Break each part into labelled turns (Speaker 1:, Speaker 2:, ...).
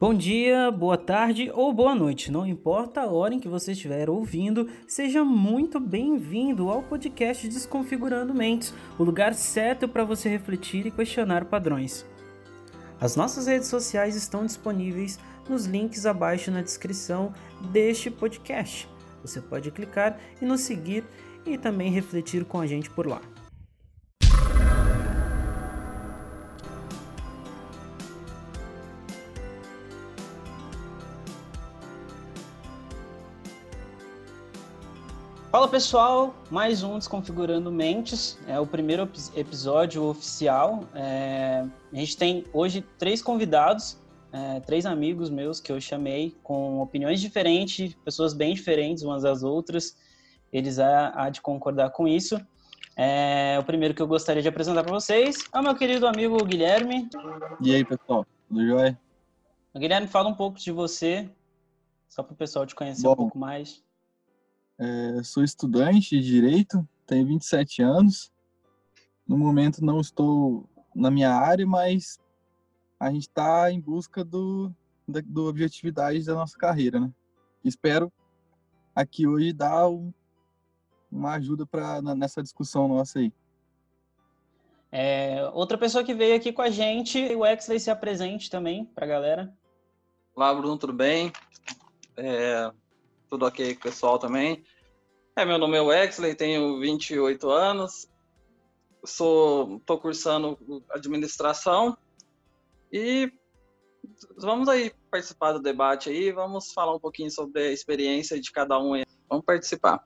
Speaker 1: Bom dia, boa tarde ou boa noite, não importa a hora em que você estiver ouvindo, seja muito bem-vindo ao podcast Desconfigurando Mentes, o lugar certo para você refletir e questionar padrões. As nossas redes sociais estão disponíveis nos links abaixo na descrição deste podcast. Você pode clicar e nos seguir e também refletir com a gente por lá. Fala pessoal, mais um Desconfigurando Mentes, é o primeiro episódio oficial. É, a gente tem hoje três convidados, é, três amigos meus que eu chamei com opiniões diferentes, pessoas bem diferentes umas das outras. Eles há, há de concordar com isso. É, o primeiro que eu gostaria de apresentar para vocês é o meu querido amigo Guilherme.
Speaker 2: E aí pessoal, tudo jóia?
Speaker 1: Guilherme, fala um pouco de você, só para o pessoal te conhecer Bom, um pouco mais.
Speaker 2: É, sou estudante de Direito, tenho 27 anos. No momento não estou na minha área, mas a gente está em busca do, da do objetividade da nossa carreira, né? Espero aqui hoje dar um, uma ajuda para nessa discussão nossa aí.
Speaker 1: É, outra pessoa que veio aqui com a gente, o Exley se apresente também para a galera.
Speaker 3: Olá, Bruno, tudo bem? É, tudo ok pessoal também. É, meu nome é Wexley, tenho 28 anos, sou, estou cursando administração e vamos aí participar do debate aí, vamos falar um pouquinho sobre a experiência de cada um. Vamos participar.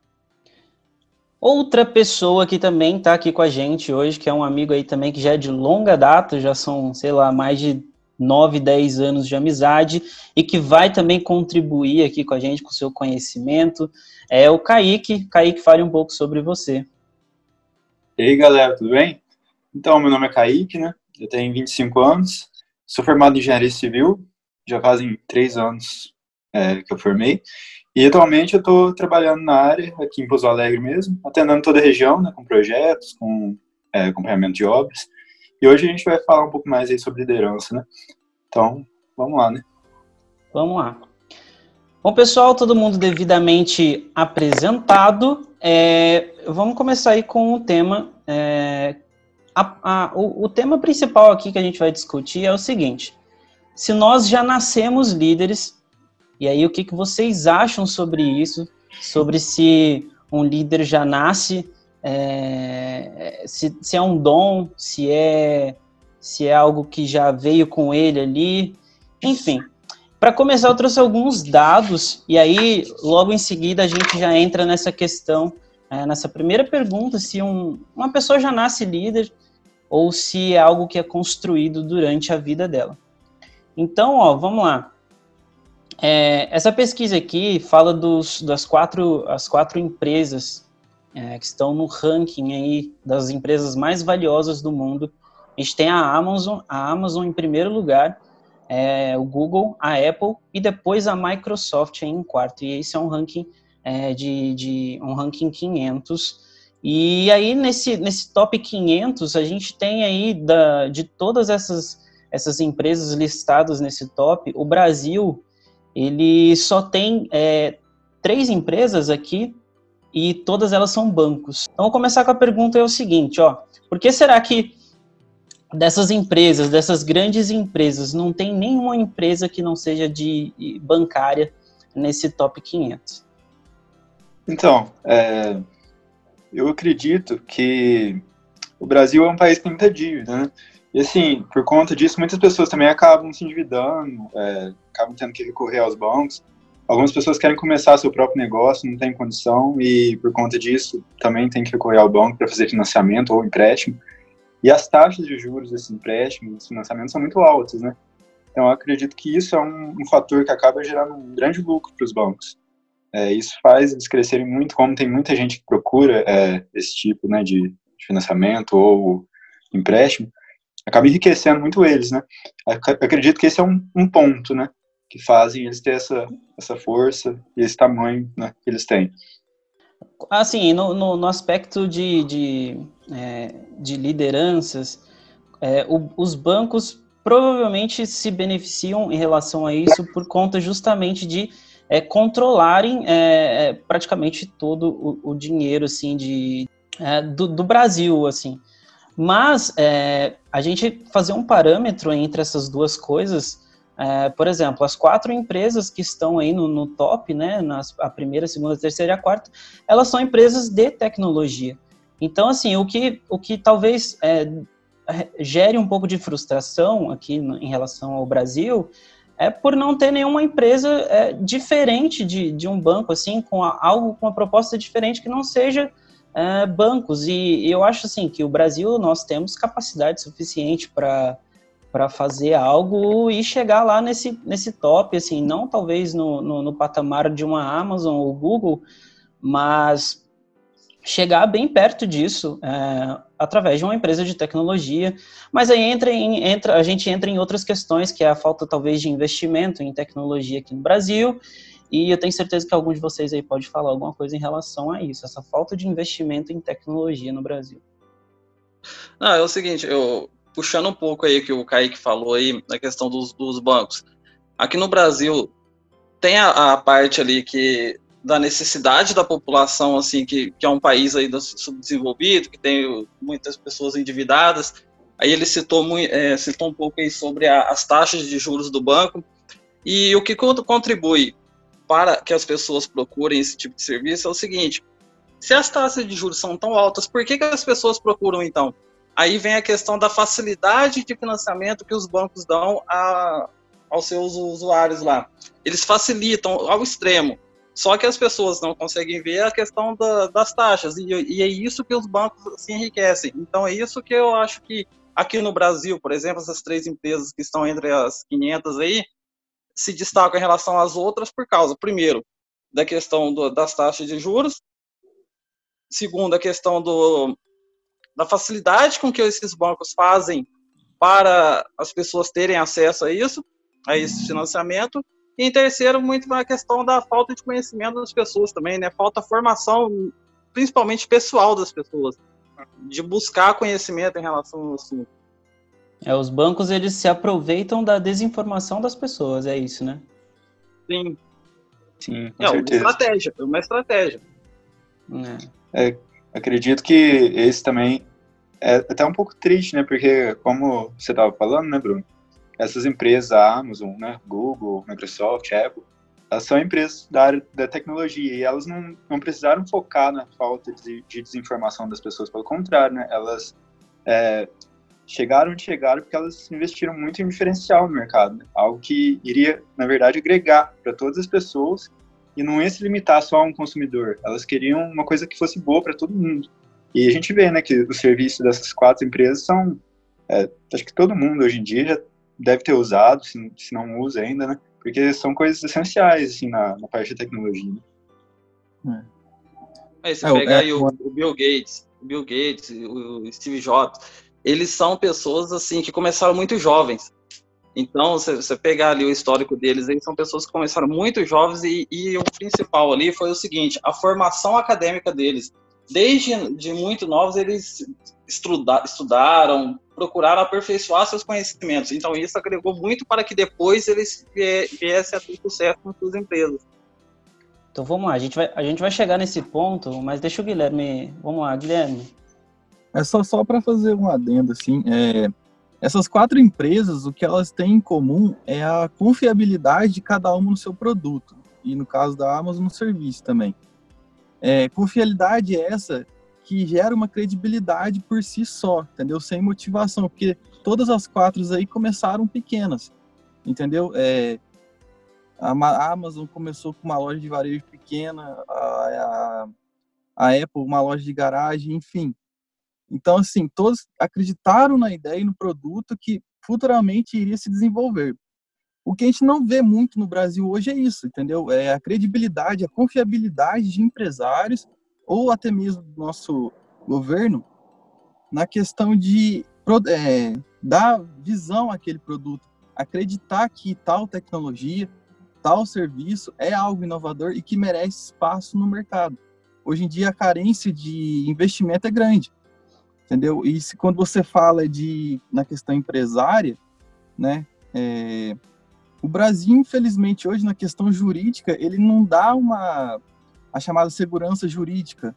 Speaker 1: Outra pessoa que também está aqui com a gente hoje, que é um amigo aí também que já é de longa data, já são, sei lá, mais de 9, 10 anos de amizade e que vai também contribuir aqui com a gente com seu conhecimento. É o Kaique. Kaique, fale um pouco sobre você.
Speaker 4: E aí, galera, tudo bem? Então, meu nome é Kaique, né? Eu tenho 25 anos, sou formado em engenharia civil, já fazem três anos é, que eu formei. E atualmente eu estou trabalhando na área, aqui em Pouso Alegre mesmo, atendendo toda a região, né, com projetos, com é, acompanhamento de obras. E hoje a gente vai falar um pouco mais aí sobre liderança, né? Então, vamos lá, né?
Speaker 1: Vamos lá. Bom, pessoal, todo mundo devidamente apresentado. É, vamos começar aí com o tema. É, a, a, o, o tema principal aqui que a gente vai discutir é o seguinte: se nós já nascemos líderes, e aí o que, que vocês acham sobre isso? Sobre se um líder já nasce é, se, se, é um dom, se é, se é algo que já veio com ele ali, enfim. Para começar, eu trouxe alguns dados, e aí, logo em seguida, a gente já entra nessa questão, é, nessa primeira pergunta, se um, uma pessoa já nasce líder ou se é algo que é construído durante a vida dela. Então, ó, vamos lá. É, essa pesquisa aqui fala dos, das quatro, as quatro empresas é, que estão no ranking aí das empresas mais valiosas do mundo. A gente tem a Amazon, a Amazon em primeiro lugar, é, o Google, a Apple e depois a Microsoft em quarto. E esse é um ranking é, de, de, um ranking 500. E aí nesse nesse top 500 a gente tem aí da, de todas essas essas empresas listadas nesse top, o Brasil ele só tem é, três empresas aqui e todas elas são bancos. Então, vou começar com a pergunta é o seguinte, ó, por que será que dessas empresas, dessas grandes empresas, não tem nenhuma empresa que não seja de bancária nesse top 500?
Speaker 4: Então, é, eu acredito que o Brasil é um país com muita dívida, né? E assim, por conta disso, muitas pessoas também acabam se endividando, é, acabam tendo que recorrer aos bancos. Algumas pessoas querem começar seu próprio negócio, não tem condição e por conta disso também tem que recorrer ao banco para fazer financiamento ou empréstimo. E as taxas de juros desse empréstimo, desse financiamento são muito altas, né? Então eu acredito que isso é um, um fator que acaba gerando um grande lucro para os bancos. É, isso faz eles crescerem muito, como tem muita gente que procura é, esse tipo né, de, financiamento ou empréstimo, acaba enriquecendo muito eles, né? Acredito que esse é um, um ponto, né? Que fazem eles ter essa, essa força e esse tamanho né, que eles têm.
Speaker 1: Assim, no, no, no aspecto de, de, é, de lideranças, é, o, os bancos provavelmente se beneficiam em relação a isso por conta justamente de é, controlarem é, é praticamente todo o, o, dinheiro assim de é, do, do, Brasil assim. Mas é, a gente fazer um parâmetro entre essas duas coisas, é, por exemplo, as quatro empresas que estão aí no, no top, né, nas, a primeira, a segunda, a terceira e a quarta, elas são empresas de tecnologia. Então, assim, o que, o que talvez é, gere um pouco de frustração aqui no, em relação ao Brasil é por não ter nenhuma empresa é, diferente de, de um banco, assim, com a, algo com uma proposta diferente que não seja é, bancos. E, e, eu acho, assim, que o Brasil, nós temos capacidade suficiente para para fazer algo e chegar lá nesse, nesse top, assim, não talvez no, no, no patamar de uma Amazon ou Google, mas chegar bem perto disso é, através de uma empresa de tecnologia. Mas aí entra, em, entra, a gente entra em outras questões, que é a falta talvez de investimento em tecnologia aqui no Brasil. E eu tenho certeza que algum de vocês aí pode falar alguma coisa em relação a isso, essa falta de investimento em tecnologia no Brasil.
Speaker 3: Ah, é o seguinte, eu puxando um pouco aí que o Kaique falou aí, na questão dos, dos bancos. Aqui no Brasil, tem a, a, parte ali que da necessidade da população, assim, que, que é um país aí subdesenvolvido, que tem muitas pessoas endividadas. Aí ele citou, é, citou um pouco aí sobre a, as taxas de juros do banco. E o que contribui para que as pessoas procurem esse tipo de serviço é o seguinte: se as taxas de juros são tão altas, por que, que as pessoas procuram então? Aí vem a questão da facilidade de financiamento que os bancos dão a, aos seus usuários lá. Eles facilitam ao extremo. Só que as pessoas não conseguem ver a questão da, das taxas. E, e, é isso que os bancos se enriquecem. Então é isso que eu acho que aqui no Brasil, por exemplo, essas três empresas que estão entre as 500 aí, se destacam em relação às outras por causa, primeiro, da questão do, das taxas de juros, segundo, a questão do, da facilidade com que esses bancos fazem para as pessoas terem acesso a isso, a esse financiamento. E em terceiro, muito a questão da falta de conhecimento das pessoas também, né? Falta formação, principalmente pessoal das pessoas, de buscar conhecimento em relação ao assunto.
Speaker 1: É, os bancos eles se aproveitam da desinformação das pessoas, é isso, né?
Speaker 3: Sim.
Speaker 4: Sim,
Speaker 3: com é certeza. uma estratégia, é uma estratégia.
Speaker 4: É. é acredito que esse também é até um pouco triste, né? Porque, como você estava falando, né, Bruno? Essas empresas, a Amazon, né, Google, Microsoft, Apple, elas são empresas da área da tecnologia e elas não, não precisaram focar na falta de, de desinformação das pessoas, pelo contrário, né? Elas é, chegaram onde chegaram porque elas investiram muito em diferencial no mercado, né? algo que iria, na verdade, agregar para todas as pessoas e não ia se limitar só a um consumidor. Elas queriam uma coisa que fosse boa para todo mundo. E a gente vê, né, que os serviços dessas quatro empresas são, é, acho que todo mundo hoje em dia já deve ter usado, se, se não usa ainda, né, porque são coisas essenciais, assim, na, na parte de tecnologia.
Speaker 3: Né? É. Aí você é, pegar aí o, o, Bill Gates, o Bill Gates, o Steve Jobs, eles são pessoas, assim, que começaram muito jovens. Então, você, você pegar ali o histórico deles, eles são pessoas que começaram muito jovens e, e o principal ali foi o seguinte, a formação acadêmica deles. Desde de muito novos, eles estuda, estudaram, procuraram aperfeiçoar seus conhecimentos. Então, isso agregou muito para que depois eles viessem a ter sucesso com suas empresas.
Speaker 1: Então, vamos lá, a gente vai, a gente vai chegar nesse ponto, mas deixa o Guilherme... Vamos lá, Guilherme.
Speaker 2: É só, só para fazer um adendo, assim, é, essas quatro empresas, o que elas têm em comum é a confiabilidade de cada uma no seu produto, e no caso da Amazon, no serviço também. É, confiabilidade essa que gera uma credibilidade por si só, entendeu? Sem motivação, porque todas as quatro aí começaram pequenas, entendeu? É, a Amazon começou com uma loja de varejo pequena, a, a, a Apple uma loja de garagem, enfim. Então, assim, todos acreditaram na ideia e no produto que futuramente iria se desenvolver. O que a gente não vê muito no Brasil hoje é isso, entendeu? É a credibilidade, a confiabilidade de empresários ou até mesmo do nosso governo na questão de é, dar visão àquele produto, acreditar que tal tecnologia, tal serviço é algo inovador e que merece espaço no mercado. Hoje em dia a carência de investimento é grande entendeu? E se, quando você fala de na questão empresária, né? É, o Brasil, infelizmente, hoje na questão jurídica, ele não dá uma a chamada segurança jurídica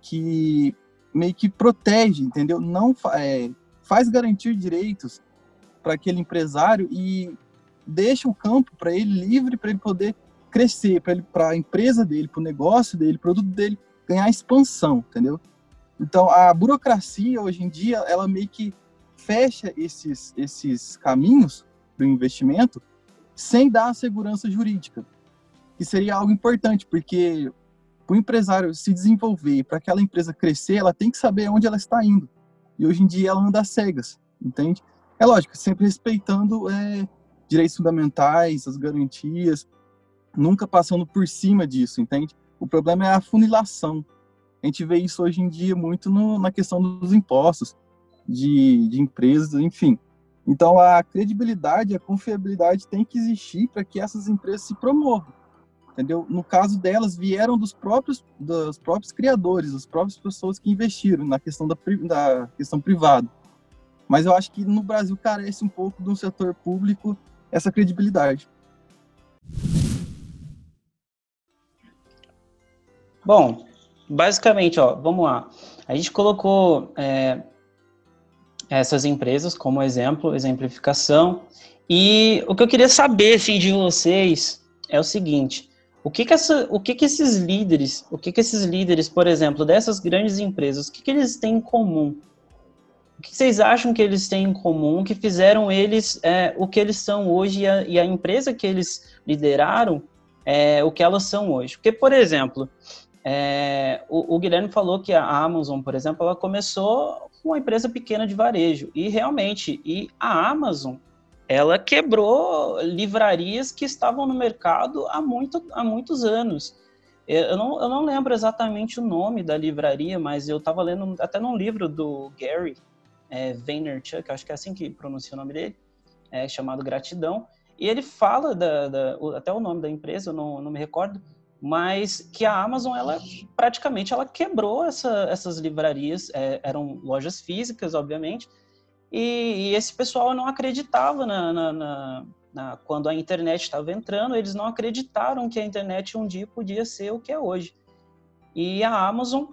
Speaker 2: que meio que protege, entendeu? Não é, faz garantir direitos para aquele empresário e deixa o campo para ele livre para ele poder crescer, para a empresa dele, para o negócio dele, produto dele ganhar expansão, entendeu? Então a burocracia hoje em dia ela meio que fecha esses esses caminhos para o investimento sem dar a segurança jurídica que seria algo importante, porque para o empresário se desenvolver, para aquela empresa crescer, ela tem que saber onde ela está indo. E hoje em dia ela anda cegas, entende? É lógico, sempre respeitando é, direitos fundamentais, as garantias, nunca passando por cima disso, entende? O problema é a funilação. A gente vê isso hoje em dia muito no, na questão dos impostos, de, de empresas, enfim. Então, a credibilidade, a confiabilidade tem que existir para que essas empresas se promovam entendeu? No caso delas, vieram dos próprios, dos próprios criadores, das próprias pessoas que investiram na questão da, da questão privada. Mas eu acho que no Brasil carece um pouco um setor público essa credibilidade.
Speaker 1: Bom, basicamente, ó, vamos lá. A gente colocou é, essas empresas como exemplo, exemplificação. E o que eu queria saber assim, de vocês é o seguinte: o que que, essa, o que que esses líderes, o que que esses líderes, por exemplo, dessas grandes empresas, o que que eles têm em comum? O que vocês acham que eles têm em comum que fizeram eles é, o que eles são hoje e a, e a empresa que eles lideraram é, o que elas são hoje? Porque, por exemplo, é, o, o, Guilherme falou que a Amazon, por exemplo, ela começou com uma empresa pequena de varejo. E realmente, e a Amazon ela quebrou livrarias que estavam no mercado há, muito, há muitos anos. Eu não, eu não lembro exatamente o nome da livraria, mas eu estava lendo até num livro do Gary é, Vaynerchuk, acho que é assim que pronuncia o nome dele, é, chamado Gratidão, e ele fala da, da, até o nome da empresa, eu não, não me recordo, mas que a Amazon ela praticamente ela quebrou essa, essas livrarias, é, eram lojas físicas, obviamente, e, e esse pessoal não acreditava na, na, na, na quando a internet estava entrando, eles não acreditaram que a internet um dia podia ser o que é hoje. E a Amazon,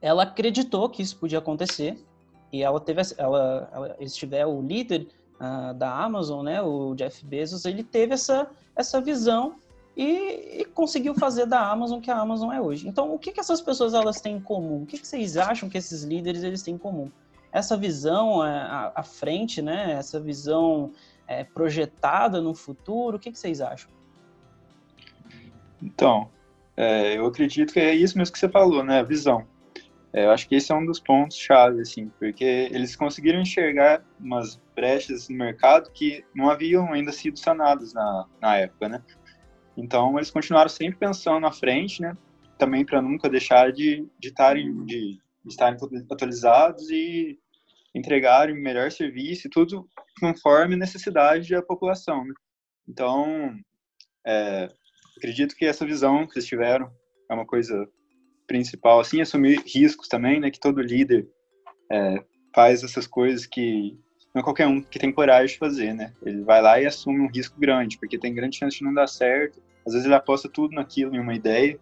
Speaker 1: ela acreditou que isso podia acontecer. E ela teve, ela, ela o líder uh, da Amazon, né, o Jeff Bezos, ele teve essa essa visão e, e, conseguiu fazer da Amazon que a Amazon é hoje. Então, o que, que essas pessoas elas têm em comum? O que, que vocês acham que esses líderes eles têm em comum? essa visão é, à, frente, né? Essa visão é, projetada no futuro, o que, que vocês acham?
Speaker 4: Então, é, eu acredito que é isso mesmo que você falou, né? A visão. É, eu acho que esse é um dos pontos chave, assim, porque eles conseguiram enxergar umas brechas no mercado que não haviam ainda sido sanadas na, na época, né? Então, eles continuaram sempre pensando na frente, né? Também para nunca deixar de, de, de estarem atualizados e entregarem o melhor serviço tudo conforme a necessidade da população. Né? Então, é, acredito que essa visão que vocês tiveram é uma coisa principal, assim, assumir riscos também, né, que todo líder é, faz essas coisas que não é qualquer um que tem coragem de fazer, né, ele vai lá e assume um risco grande, porque tem grande chance de não dar certo, às vezes ele aposta tudo naquilo, em uma ideia,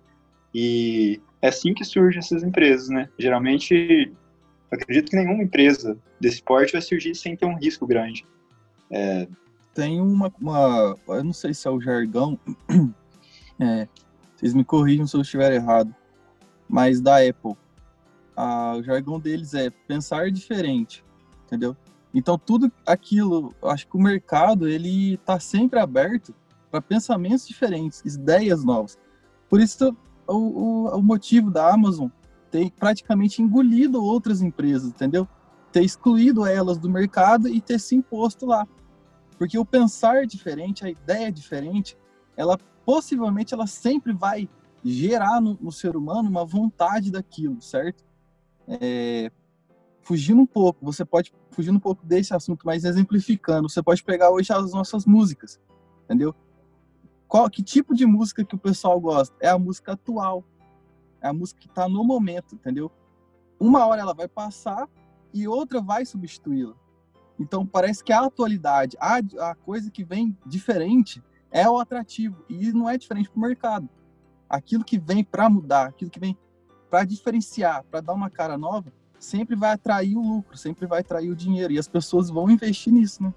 Speaker 4: e é assim que surgem essas empresas, né? Geralmente, acredito que nenhuma empresa desse porte vai surgir sem ter um risco grande.
Speaker 2: É... Tem uma, uma, eu não sei se é o jargão, é, vocês me corrijam se eu estiver errado, mas da Apple, a, o jargão deles é pensar diferente, entendeu? Então tudo aquilo, acho que o mercado ele está sempre aberto para pensamentos diferentes, ideias novas. Por isso o, o, o motivo da Amazon ter praticamente engolido outras empresas, entendeu? Ter excluído elas do mercado e ter se imposto lá. Porque o pensar diferente, a ideia diferente, ela possivelmente ela sempre vai gerar no, no ser humano uma vontade daquilo, certo? É, fugindo um pouco, você pode fugindo um pouco desse assunto, mas exemplificando, você pode pegar hoje as nossas músicas, entendeu? Qual, que tipo de música que o pessoal gosta? É a música atual. É a música que está no momento, entendeu? Uma hora ela vai passar e outra vai substituí-la. Então parece que a atualidade, a, a coisa que vem diferente é o atrativo e não é diferente para o mercado. Aquilo que vem para mudar, aquilo que vem para diferenciar, para dar uma cara nova, sempre vai atrair o lucro, sempre vai atrair o dinheiro e as pessoas vão investir nisso, né?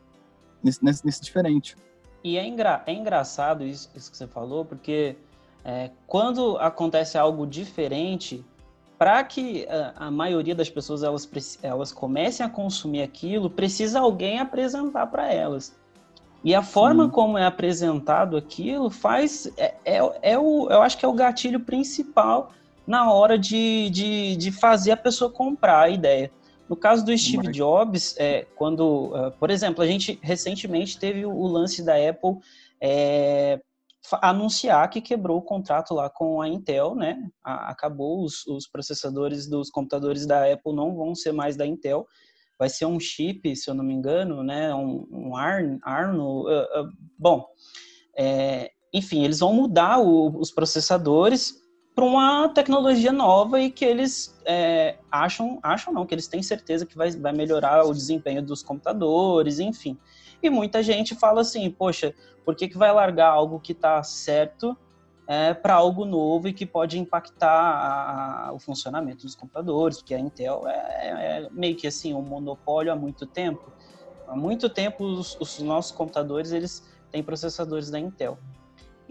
Speaker 2: Nesse, nesse, nesse diferente.
Speaker 1: E é, engra é engraçado isso, isso, que você falou, porque é, quando acontece algo diferente, para que a, a, maioria das pessoas elas, elas comecem a consumir aquilo, precisa alguém apresentar para elas. E a forma Sim. como é apresentado aquilo faz. É, é, é, o, eu acho que é o gatilho principal na hora de, de, de fazer a pessoa comprar a ideia. No caso do Steve Jobs, é, quando, uh, por exemplo, a gente recentemente teve o, o lance da Apple é, anunciar que quebrou o contrato lá com a Intel, né? A, acabou os, os, processadores dos computadores da Apple não vão ser mais da Intel, vai ser um chip, se eu não me engano, né? Um, um Arno, uh, uh, bom, é, enfim, eles vão mudar o, os processadores para uma tecnologia nova e que eles é, acham, acham não, que eles têm certeza que vai, vai melhorar o desempenho dos computadores, enfim. E muita gente fala assim, poxa, por que, que vai largar algo que está certo é, para algo novo e que pode impactar a, a, o funcionamento dos computadores? Porque a Intel é, é, meio que assim um monopólio há muito tempo. Há muito tempo os, os nossos computadores eles têm processadores da Intel.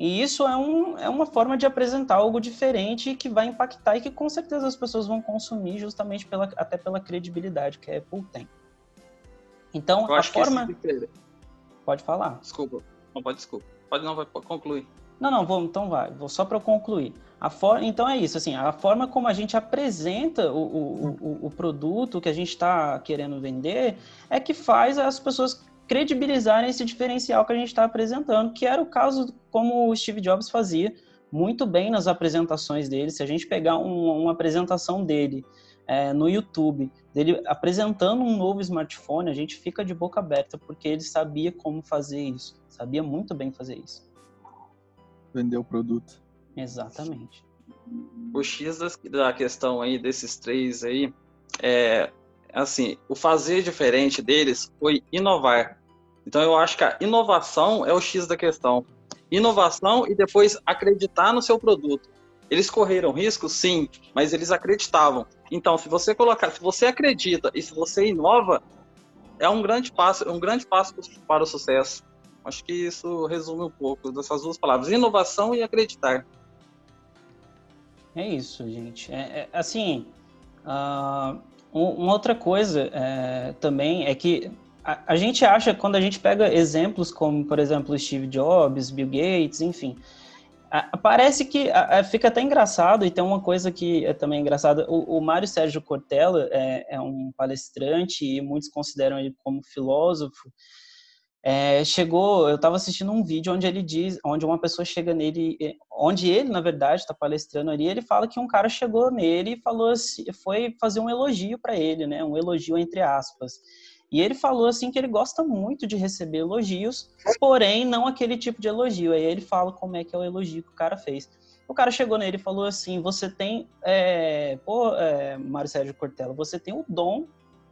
Speaker 1: E isso é, um, é uma forma de apresentar algo diferente que vai impactar e que com certeza as pessoas vão consumir justamente pela, até pela credibilidade que a Apple tem. Então, Eu a forma. Pode falar.
Speaker 3: Desculpa. Não, pode desculpa. Pode não, vai concluir.
Speaker 1: Não, não, vou, então vai. Vou só para concluir. A for... Então é isso, assim, a forma como a gente apresenta o, o, o, o produto que a gente está querendo vender é que faz as pessoas credibilizarem esse diferencial que a gente está apresentando, que era o caso como o Steve Jobs fazia muito bem nas apresentações dele. Se a gente pegar um, uma apresentação dele é, no YouTube, dele apresentando um novo smartphone, a gente fica de boca aberta, porque ele sabia como fazer isso, sabia muito bem fazer isso.
Speaker 2: Vender o produto.
Speaker 1: Exatamente.
Speaker 3: O X da questão aí desses três aí é assim, o fazer diferente deles foi inovar. Então eu acho que a inovação é o X da questão. Inovação e depois acreditar no seu produto. Eles correram risco, sim, mas eles acreditavam. Então, se você colocar, se você acredita e se você inova, é um grande passo, um grande passo para o sucesso. Acho que isso resume um pouco dessas duas palavras: inovação e acreditar.
Speaker 1: É isso, gente. É, é assim, uh, uma outra coisa é, também é que a, a, gente acha, quando a gente pega exemplos como, por exemplo, Steve Jobs, Bill Gates, enfim, parece que fica até engraçado, e tem uma coisa que é também engraçada, o, o Mário Sérgio Cortella é, é um palestrante e muitos consideram ele como filósofo, é, chegou, eu estava assistindo um vídeo onde ele diz, onde uma pessoa chega nele, onde ele, na verdade, está palestrando ali, ele fala que um cara chegou nele e falou assim, foi fazer um elogio para ele, né, um elogio entre aspas. E ele falou assim que ele gosta muito de receber elogios, porém não aquele tipo de elogio. Aí ele fala como é que é o elogio que o cara fez. O cara chegou nele e falou assim: Você tem, é, pô, é, Mário Sérgio Cortella, você tem o dom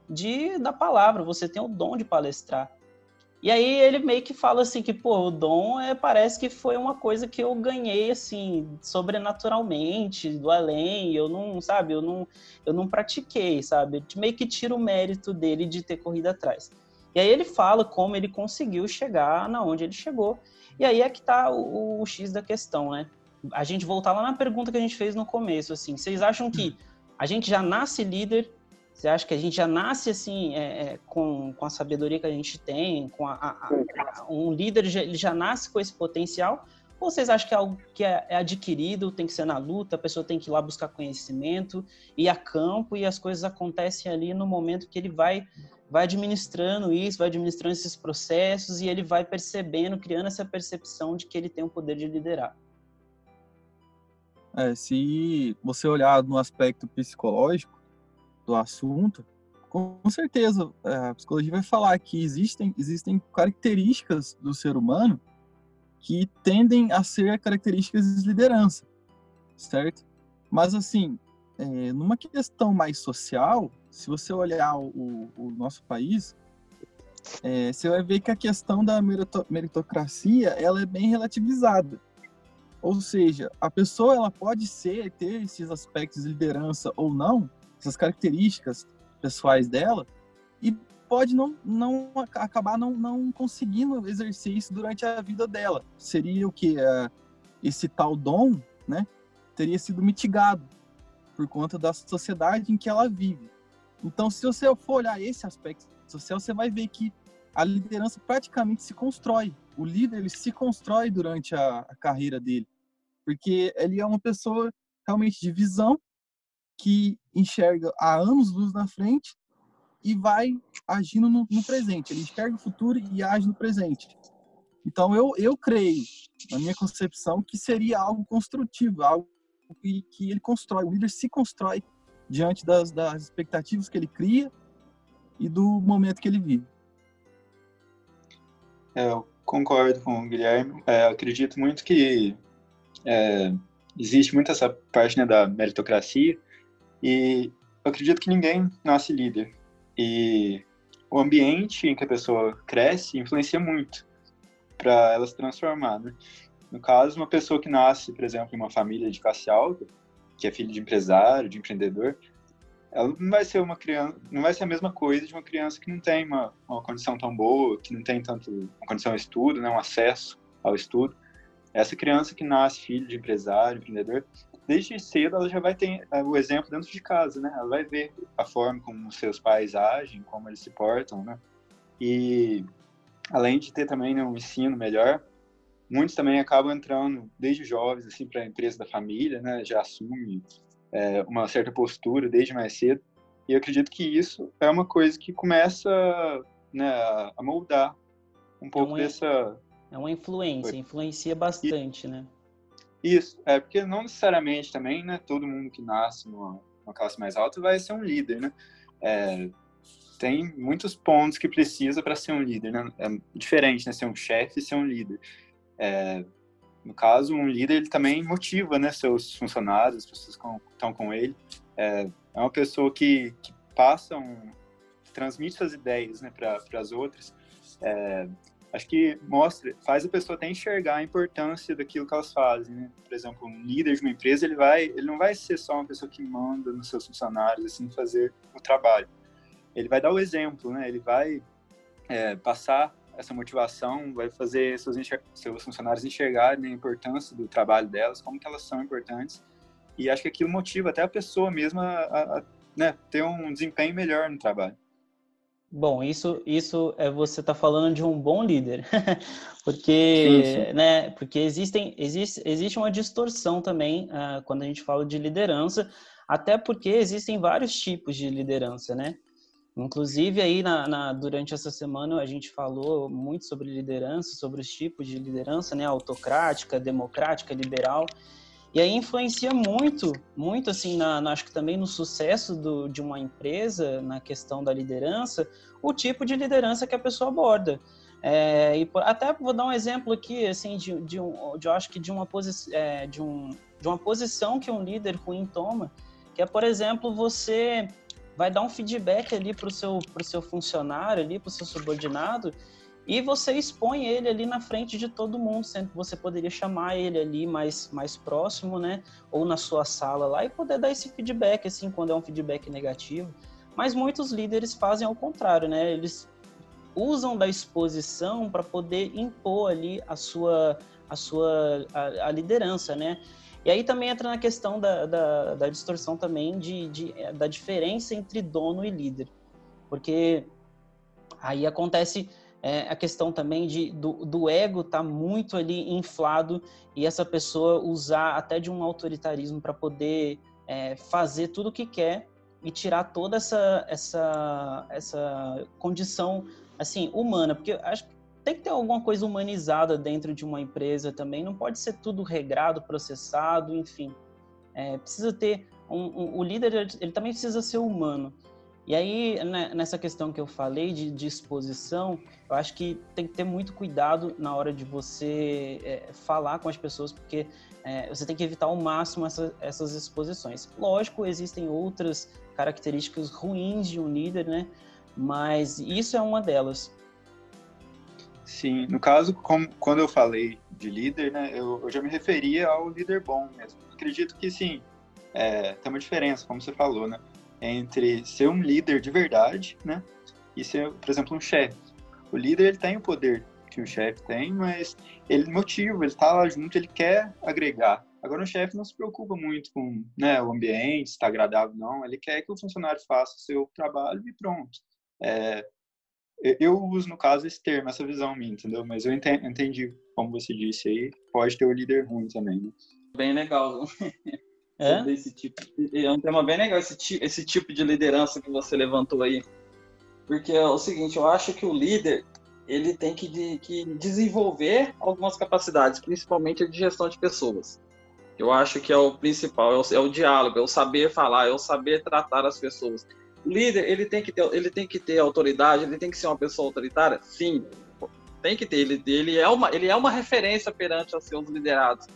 Speaker 1: de da palavra, você tem o dom de palestrar. E aí ele meio que fala assim que, pô, o dom é, parece que foi uma coisa que eu ganhei, assim, sobrenaturalmente, do além, eu não, sabe, eu não, eu não pratiquei, sabe? Meio que tira o mérito dele de ter corrido atrás. E aí ele fala como ele conseguiu chegar na onde ele chegou. E aí é que tá o, o X da questão, né? A gente voltar lá na pergunta que a gente fez no começo, assim, vocês acham que a gente já nasce líder você acha que a gente já nasce assim, é, é, com, com a sabedoria que a gente tem, com a, a, a, um líder já, ele já nasce com esse potencial? Ou vocês acham que é algo que é, é, adquirido, tem que ser na luta, a pessoa tem que ir lá buscar conhecimento, ir a campo e as coisas acontecem ali no momento que ele vai, vai administrando isso, vai administrando esses processos e ele vai percebendo, criando essa percepção de que ele tem o poder de liderar?
Speaker 2: É, se você olhar no aspecto psicológico, do assunto, com certeza é, a psicologia vai falar que existem, existem características do ser humano que tendem a ser características de liderança, certo? Mas, assim, é, numa questão mais social, se você olhar o, o nosso país, é, você vai ver que a questão da meritocracia ela é bem relativizada. Ou seja, a pessoa ela pode ser ter esses aspectos de liderança ou não, essas características pessoais dela, e pode não, não acabar não, não conseguindo exercer isso durante a vida dela. Seria o que é, esse tal dom, né, teria sido mitigado por conta da sociedade em que ela vive. Então, se você for olhar esse aspecto social, você vai ver que a liderança praticamente se constrói. O líder ele se constrói durante a, a carreira dele, porque ele é uma pessoa realmente de visão que enxerga há anos luz na frente e vai agindo no, no, presente. Ele enxerga o futuro e age no presente. Então, eu, eu creio, na minha concepção, que seria algo construtivo, algo que, que ele constrói. O líder se constrói diante das, das expectativas que ele cria e do momento que ele vive.
Speaker 4: Eu concordo com o Guilherme. É, acredito muito que é, existe muito essa parte né, da meritocracia e eu acredito que ninguém nasce líder. E o ambiente em que a pessoa cresce influencia muito para ela se transformar, né? No caso, uma pessoa que nasce, por exemplo, em uma família de classe alta, que é filho de empresário, de empreendedor, ela não vai ser uma criança, não vai ser a mesma coisa de uma criança que não tem uma, uma condição tão boa, que não tem tanto uma condição ao estudo, né, um acesso ao estudo. Essa criança que nasce filho de empresário, empreendedor, desde cedo ela já vai ter é, o exemplo dentro de casa, né? Ela vai ver a forma como seus pais agem, como eles se portam, né? E além de ter também né, um ensino melhor, muitos também acabam entrando desde jovens assim para a empresa da família, né? Já assume é, uma certa postura desde mais cedo. E eu acredito que isso é uma coisa que começa né, a moldar um pouco é uma, dessa.
Speaker 1: É uma influência, influencia bastante, e, né?
Speaker 4: Isso, é porque não necessariamente também, né, todo mundo que nasce numa, numa classe mais alta vai ser um líder, né? É, tem muitos pontos que precisa para ser um líder, né? É diferente, né, ser um chefe e ser um líder. É, no caso, um líder ele também motiva, né, seus funcionários, as pessoas que estão com ele. É, é uma pessoa que, que passa, um, transmite suas ideias, né, para as outras. É, acho que mostra, faz a pessoa até enxergar a importância daquilo que elas fazem, né? Por exemplo, um líder de uma empresa, ele vai, ele não vai ser só uma pessoa que manda nos seus funcionários assim fazer o trabalho. Ele vai dar o exemplo, né? Ele vai é, passar essa motivação, vai fazer seus, seus funcionários enxergarem a importância do trabalho delas, como que elas são importantes. E acho que aquilo motiva até a pessoa mesma a, a né, ter um desempenho melhor no trabalho.
Speaker 1: Bom, isso, isso é você está falando de um bom líder, porque, sim, sim. né, porque existem, existe, existe uma distorção também uh, quando a gente fala de liderança, até porque existem vários tipos de liderança, né? Inclusive aí na, na, durante essa semana a gente falou muito sobre liderança, sobre os tipos de liderança, né? Autocrática, democrática, liberal. E aí influencia muito, muito assim, na, na, acho que também no sucesso do, de uma empresa, na questão da liderança, o tipo de liderança que a pessoa aborda. É, e até vou dar um exemplo aqui, assim, de, de, um, de eu acho que de uma, posi é, de, um, de uma posição que um líder ruim toma, que é, por exemplo, você vai dar um feedback ali para o seu, seu funcionário, ali para o seu subordinado, e você expõe ele ali na frente de todo mundo, sendo que você poderia chamar ele ali mais, mais próximo, né? Ou na sua sala lá e poder dar esse feedback, assim, quando é um feedback negativo. Mas muitos líderes fazem ao contrário, né? Eles usam da exposição para poder impor ali a sua, a sua a, a, liderança, né? E aí também entra na questão da, da, da distorção também de, de, da diferença entre dono e líder. Porque aí acontece é, a questão também de, do, do ego estar tá muito ali inflado e essa pessoa usar até de um autoritarismo para poder é, fazer tudo o que quer e tirar toda essa, essa, essa condição assim humana, porque acho que tem que ter alguma coisa humanizada dentro de uma empresa também, não pode ser tudo regrado, processado, enfim. É, precisa ter um, um, o líder ele também precisa ser humano e aí, né, nessa questão que eu falei de, exposição, eu acho que tem que ter muito cuidado na hora de você é, falar com as pessoas, porque é, você tem que evitar ao máximo essa, essas exposições. Lógico, existem outras características ruins de um líder, né? Mas isso é uma delas.
Speaker 4: Sim, no caso, como, quando eu falei de líder, né, eu, eu já me referia ao líder bom mesmo. Acredito que sim, é, tem uma diferença, como você falou, né, entre ser um líder de verdade, né, e ser, por exemplo, um chefe. O líder ele tem o poder que o chefe tem, mas ele motiva, ele está lá junto, ele quer agregar. Agora o chefe não se preocupa muito com né, o ambiente, se está agradável não, ele quer que o funcionário faça o seu trabalho e pronto. É, eu uso, no caso, esse termo, essa visão minha, entendeu? Mas eu entendi, como você disse aí, pode ter o líder ruim também, né?
Speaker 3: Bem legal. É? Esse tipo, é um tema bem legal, esse, esse tipo de liderança que você levantou aí. Porque é o seguinte, eu acho que o líder, ele tem que, de, que desenvolver algumas capacidades, principalmente de gestão de pessoas. Eu acho que é o principal, é o, é o diálogo, é o saber falar, é o saber tratar as pessoas. O líder, ele tem que ter, ele tem que ter autoridade, ele tem que ser uma pessoa autoritária? Sim, tem que ter. Ele, ele, é, uma, ele é uma referência perante os seus liderados.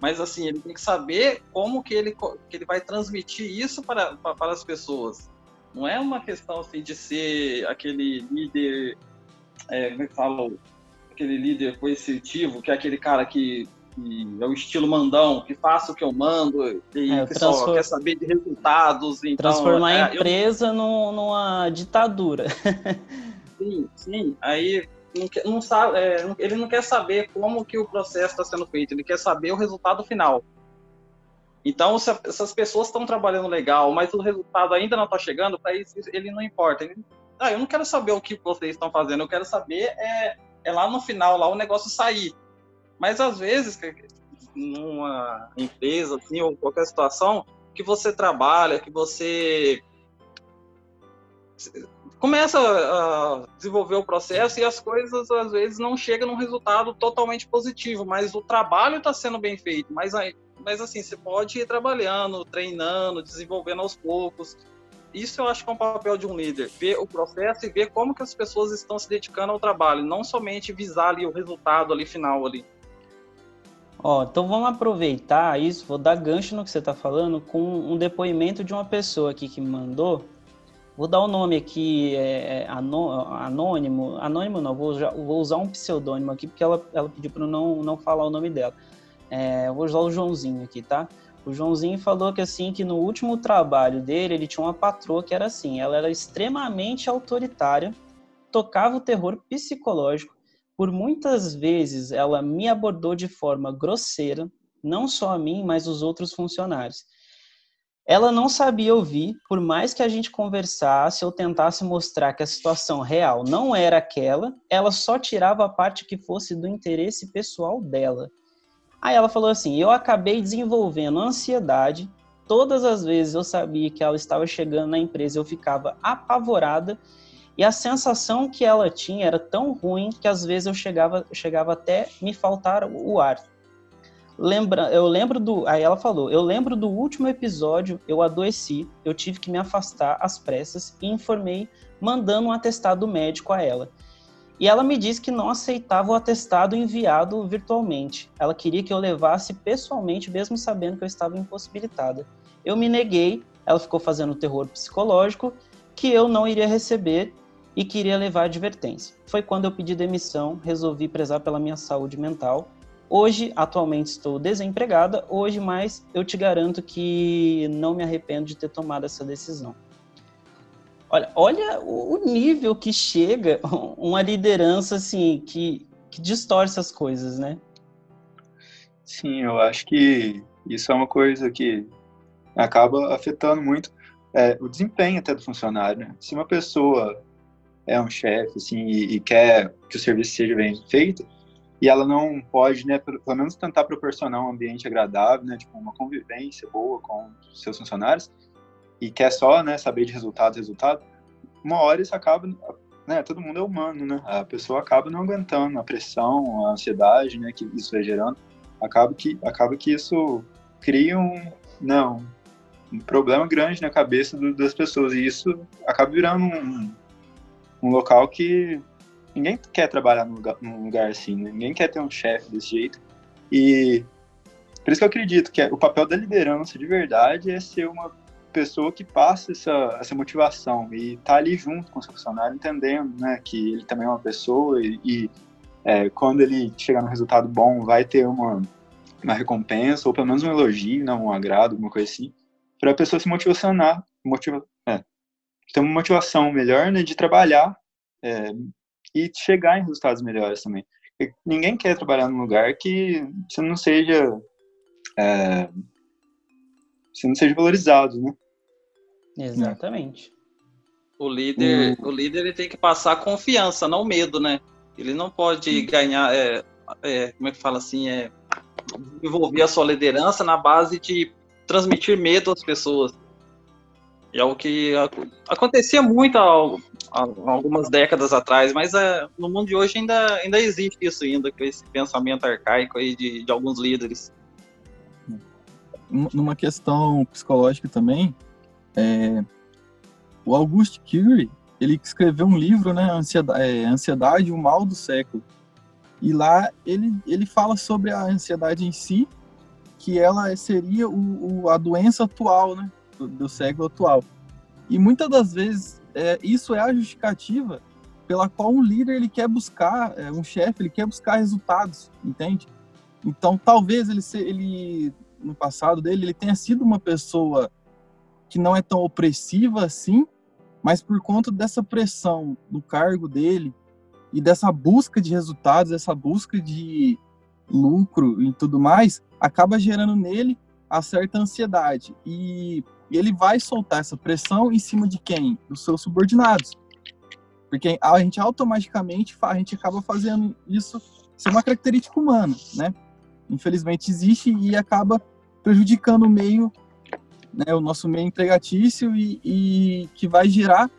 Speaker 3: Mas, assim, ele tem que saber como que ele, que ele vai transmitir isso para, para, para as pessoas. Não é uma questão, assim, de ser aquele líder, é, como é que fala? Aquele líder coercitivo, que é aquele cara que que é o estilo mandão, que faça o que eu mando, e é, que só quer saber de resultados. Então,
Speaker 1: Transformar é, a empresa eu... numa ditadura.
Speaker 3: sim, sim. Aí não, não sabe, é, ele não quer saber como que o processo está sendo feito, ele quer saber o resultado final. Então, se essas pessoas estão trabalhando legal, mas o resultado ainda não está chegando, para isso ele não importa. Ele, ah, eu não quero saber o que vocês estão fazendo, eu quero saber é, é lá no final, lá o negócio sair. Mas às vezes, numa empresa assim, ou qualquer situação, que você trabalha, que você começa a desenvolver o processo e as coisas às vezes não chegam num resultado totalmente positivo, mas o trabalho está sendo bem feito. Mas, mas assim, você pode ir trabalhando, treinando, desenvolvendo aos poucos. Isso eu acho que é um papel de um líder, ver o processo e ver como que as pessoas estão se dedicando ao trabalho, não somente visar ali o resultado ali final ali.
Speaker 1: Ó, então vamos aproveitar isso, vou dar gancho no que você está falando com um depoimento de uma pessoa aqui que me mandou. Vou dar o um nome aqui, é, é anônimo, anônimo não, vou, vou, usar um pseudônimo aqui porque ela, ela pediu para não, não falar o nome dela. É, vou usar o Joãozinho aqui, tá? O Joãozinho falou que assim que no último trabalho dele ele tinha uma patroa que era assim, ela era extremamente autoritária, tocava o terror psicológico por muitas vezes ela me abordou de forma grosseira, não só a mim, mas os outros funcionários. Ela não sabia ouvir, por mais que a gente conversasse ou tentasse mostrar que a situação real não era aquela, ela só tirava a parte que fosse do interesse pessoal dela. Aí ela falou assim: Eu acabei desenvolvendo ansiedade. Todas as vezes eu sabia que ela estava chegando na empresa, eu ficava apavorada e a sensação que ela tinha era tão ruim que às vezes eu chegava, chegava até me faltar o ar. Lembra, eu lembro do. Aí ela falou: Eu lembro do último episódio, eu adoeci, eu tive que me afastar às pressas e informei, mandando um atestado médico a ela. E ela me disse que não aceitava o atestado enviado virtualmente. Ela queria que eu levasse pessoalmente, mesmo sabendo que eu estava impossibilitada. Eu me neguei, ela ficou fazendo terror psicológico, que eu não iria receber e queria levar advertência. Foi quando eu pedi demissão, resolvi prezar pela minha saúde mental. Hoje, atualmente, estou desempregada, hoje, mas eu te garanto que não me arrependo de ter tomado essa decisão. Olha, olha o nível que chega uma liderança assim que, que distorce as coisas, né?
Speaker 4: Sim, eu acho que isso é uma coisa que acaba afetando muito é, o desempenho até do funcionário. Né? Se uma pessoa é um chefe, assim, e, e, quer que o serviço seja bem feito, e ela não pode, né, pelo menos tentar proporcionar um ambiente agradável, né, tipo, uma convivência boa com seus funcionários, e quer só, né, saber de resultado, resultado, uma hora isso acaba, né, todo mundo é humano, né, a pessoa acaba não aguentando a pressão, a ansiedade, né, que isso vai gerando, acaba que, acaba que isso cria um, não, né, um problema grande na cabeça do, das pessoas, e isso acaba virando um, um local que ninguém quer trabalhar num lugar, num lugar assim, né? ninguém quer ter um chefe desse jeito. E por isso que eu acredito que o papel da liderança de verdade é ser uma pessoa que passa essa, essa motivação e tá ali junto com o seu funcionário, entendendo né, que ele também é uma pessoa e, e é, quando ele chegar no resultado bom, vai ter uma, uma recompensa, ou pelo menos um elogio, né, um agrado, alguma coisa assim, para a pessoa se motivacionar, motiva, é, ter uma motivação melhor né, de trabalhar é, e chegar em resultados melhores também. Porque ninguém quer trabalhar num lugar que você não seja é, você não seja valorizado, né?
Speaker 1: Exatamente.
Speaker 3: O líder, o líder ele tem que passar confiança, não medo, né? Ele não pode ganhar, é, é, como é que fala assim, é, desenvolver a sua liderança na base de transmitir medo às pessoas. E é o que acontecia muito há algumas décadas atrás, mas é, no mundo de hoje ainda, ainda existe isso ainda, com esse pensamento arcaico aí de, de alguns líderes.
Speaker 2: Numa questão psicológica também, é, o Auguste Curie, ele escreveu um livro, né, Ansiedade, é, Ansiedade, o Mal do Século. E lá ele, ele fala sobre a ansiedade em si, que ela seria o, o a doença atual, né, do, do, século atual. E muitas das vezes é, isso é a justificativa pela qual um líder ele quer buscar, é, um chefe ele quer buscar resultados, entende? Então talvez ele, ele no passado dele ele tenha sido uma pessoa que não é tão opressiva assim, mas por conta dessa pressão no cargo dele e dessa busca de resultados, essa busca de lucro e tudo mais, acaba gerando nele a certa ansiedade. E ele vai soltar essa pressão em cima de quem? Dos seus subordinados. Porque a gente automaticamente a gente acaba fazendo isso, isso é uma característica humana, né? Infelizmente existe e acaba prejudicando o meio né, o nosso meio empregatício e, e que vai gerar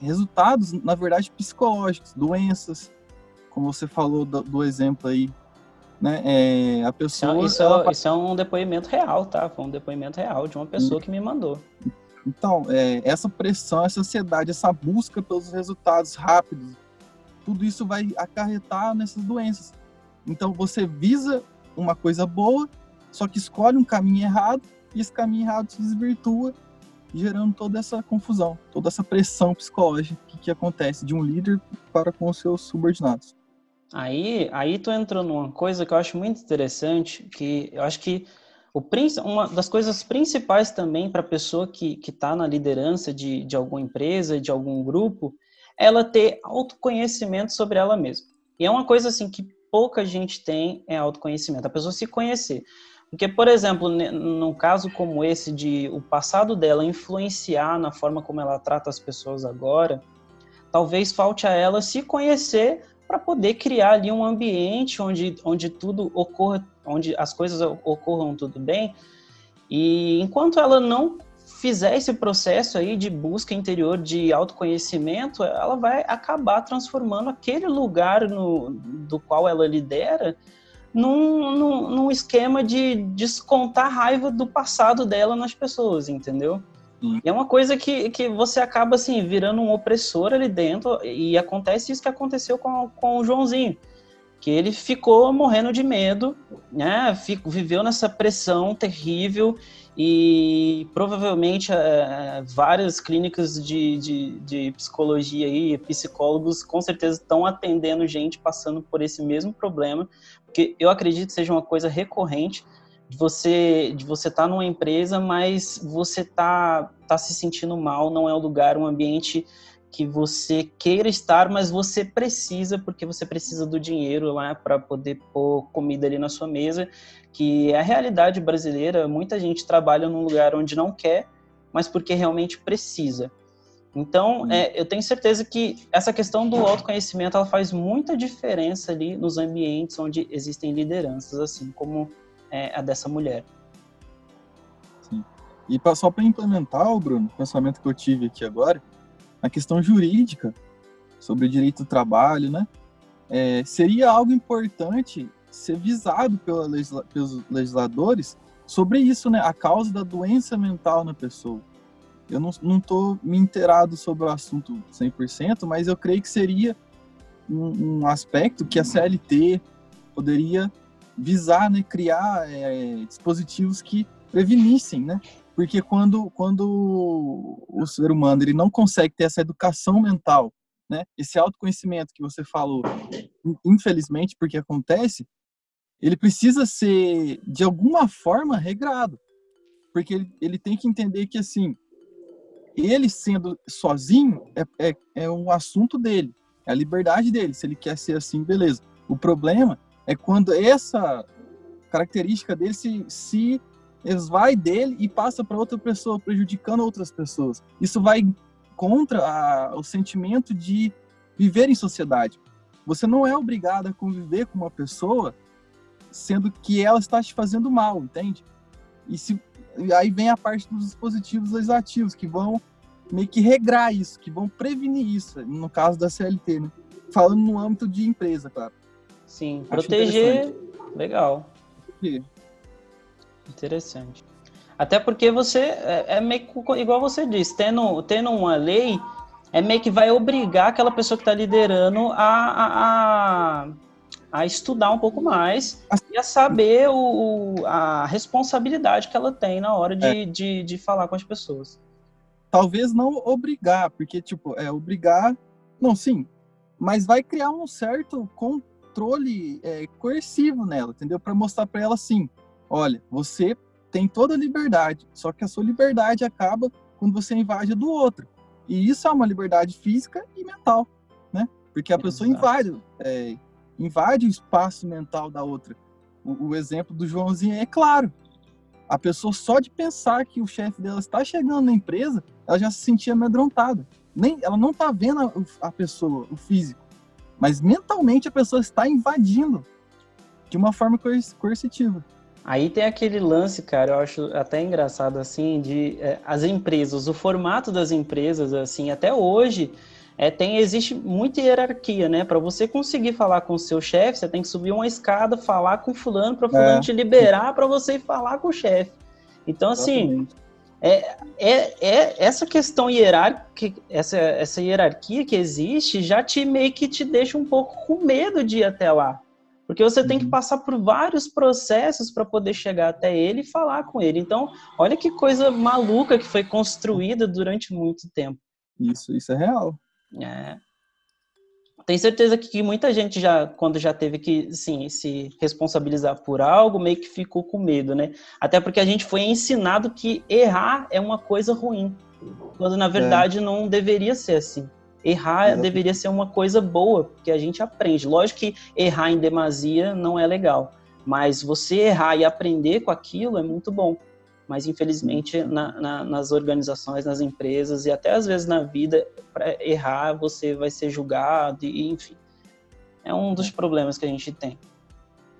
Speaker 2: resultados, na verdade, psicológicos, doenças, como você falou do, do exemplo aí, né? É, a pessoa.
Speaker 1: Isso, ela... isso, é um depoimento real, tá? Foi um depoimento real de uma pessoa que me mandou.
Speaker 2: Então, é, essa pressão, essa ansiedade, essa busca pelos resultados rápidos, tudo isso vai acarretar nessas doenças. Então, você visa uma coisa boa, só que escolhe um caminho errado e esse caminho errado se desvirtua, gerando toda essa confusão, toda essa pressão psicológica que, que acontece de um líder para com os seus subordinados.
Speaker 1: Aí, aí tu entrou numa coisa que eu acho muito interessante, que eu acho que o, uma das coisas principais também para a pessoa que está na liderança de, de alguma empresa, de algum grupo, ela ter autoconhecimento sobre ela mesma. E é uma coisa assim que pouca gente tem, é autoconhecimento, a pessoa se conhecer. Porque, por exemplo, num caso como esse de o passado dela influenciar na forma como ela trata as pessoas agora, talvez falte a ela se conhecer para poder criar ali um ambiente onde, onde tudo ocorra, onde as coisas ocorram tudo bem. E enquanto ela não fizer esse processo aí de busca interior de autoconhecimento, ela vai acabar transformando aquele lugar no, do qual ela lidera num, num, num esquema de descontar a raiva do passado dela nas pessoas, entendeu? Sim. E é uma coisa que, que você acaba assim virando um opressor ali dentro e acontece isso que aconteceu com, com o Joãozinho, que ele ficou morrendo de medo, né? Fico, viveu nessa pressão terrível e provavelmente é, várias clínicas de, de, de, psicologia e psicólogos com certeza estão atendendo gente passando por esse mesmo problema, porque eu acredito que seja uma coisa recorrente de você de você estar tá numa empresa, mas você tá tá se sentindo mal, não é um lugar, um ambiente que você queira estar, mas você precisa, porque você precisa do dinheiro lá para poder pôr comida ali na sua mesa, que é a realidade brasileira. Muita gente trabalha num lugar onde não quer, mas porque realmente precisa. Então, hum. é, eu tenho certeza que essa questão do autoconhecimento ela faz muita diferença ali nos ambientes onde existem lideranças, assim como é, a dessa mulher.
Speaker 2: Sim. E só para implementar, Bruno, o pensamento que eu tive aqui agora, a questão jurídica sobre o direito do trabalho, né? É, seria algo importante ser visado pela legisla pelos legisladores sobre isso, né? A causa da doença mental na pessoa. Eu não, não tô me inteirado sobre o assunto 100%, mas eu creio que seria um, um aspecto que a CLT poderia visar, né? Criar é, dispositivos que prevenissem, né? Porque quando, quando o ser humano ele não consegue ter essa educação mental né? Esse autoconhecimento que você falou, infelizmente, porque acontece, ele precisa ser, de alguma forma, regrado. Porque ele, ele tem que entender que, assim, ele sendo sozinho é, é, é um assunto dele, é a liberdade dele. Se ele quer ser assim, beleza. O problema é quando essa característica dele se, se esvai dele e passa para outra pessoa, prejudicando outras pessoas. Isso vai contra a, o sentimento de viver em sociedade. Você não é obrigado a conviver com uma pessoa sendo que ela está te fazendo mal, entende? E, se, aí vem a parte dos dispositivos legislativos que vão meio que regrar isso, que vão prevenir isso, no caso da CLT, né? Falando no âmbito de empresa, claro.
Speaker 1: Sim, Acho proteger, legal. Interessante. Até porque você é, é meio que, igual você disse, tendo, tendo uma lei, é meio que vai obrigar aquela pessoa que está liderando a, a, a, a, estudar um pouco mais e a saber o, a responsabilidade que ela tem na hora de, é. de, de falar com as pessoas.
Speaker 2: Talvez não obrigar, porque, tipo, é obrigar. Não, sim, mas vai criar um certo controle é, coercivo nela, entendeu? Para mostrar para ela assim: olha, você tem toda a liberdade, só que a sua liberdade acaba quando você invade do outro. E isso é uma liberdade física e mental, né? Porque a Exato. pessoa invade, é, invade o espaço mental da outra. O, o, exemplo do Joãozinho é claro. A pessoa só de pensar que o chefe dela está chegando na empresa, ela já se sentia amedrontada. Nem, ela não está vendo a, a pessoa, o físico, mas mentalmente a pessoa está invadindo de uma forma coercitiva.
Speaker 1: Aí tem aquele lance, cara, eu acho até engraçado assim, de é, as empresas, o formato das empresas, assim, até hoje é, tem existe muita hierarquia, né? Para você conseguir falar com o seu chefe, você tem que subir uma escada, falar com fulano para fulano é. te liberar para você ir falar com o chefe. Então, assim, é, é, é, essa questão hierárquica, essa, essa hierarquia que existe, já te meio que te deixa um pouco com medo de ir até lá. Porque você tem que uhum. passar por vários processos para poder chegar até ele e falar com ele. Então, olha que coisa maluca que foi construída durante muito tempo.
Speaker 2: Isso, isso é real.
Speaker 1: É. Tenho certeza que muita gente já, quando já teve que, sim, se responsabilizar por algo, meio que ficou com medo, né? Até porque a gente foi ensinado que errar é uma coisa ruim, quando na é. verdade é. não deveria ser assim. Errar deveria ser uma coisa boa, porque a gente aprende. Lógico que errar em demasia não é legal, mas você errar e aprender com aquilo é muito bom. Mas infelizmente na, na, nas organizações, nas empresas e até às vezes na vida, para errar você vai ser julgado e enfim. É um dos problemas que a gente tem.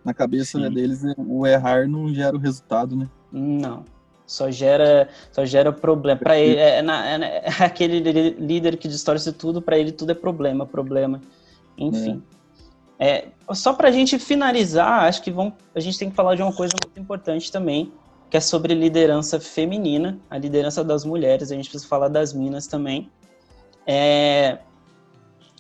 Speaker 2: Na cabeça né, deles, o errar não gera o resultado, né?
Speaker 1: Não só gera só gera problema para ele é, é, é, aquele líder que distorce tudo para ele tudo é problema problema enfim é. é só para a gente finalizar acho que vamos a gente tem que falar de uma coisa muito importante também que é sobre liderança feminina a liderança das mulheres a gente precisa falar das minas também é,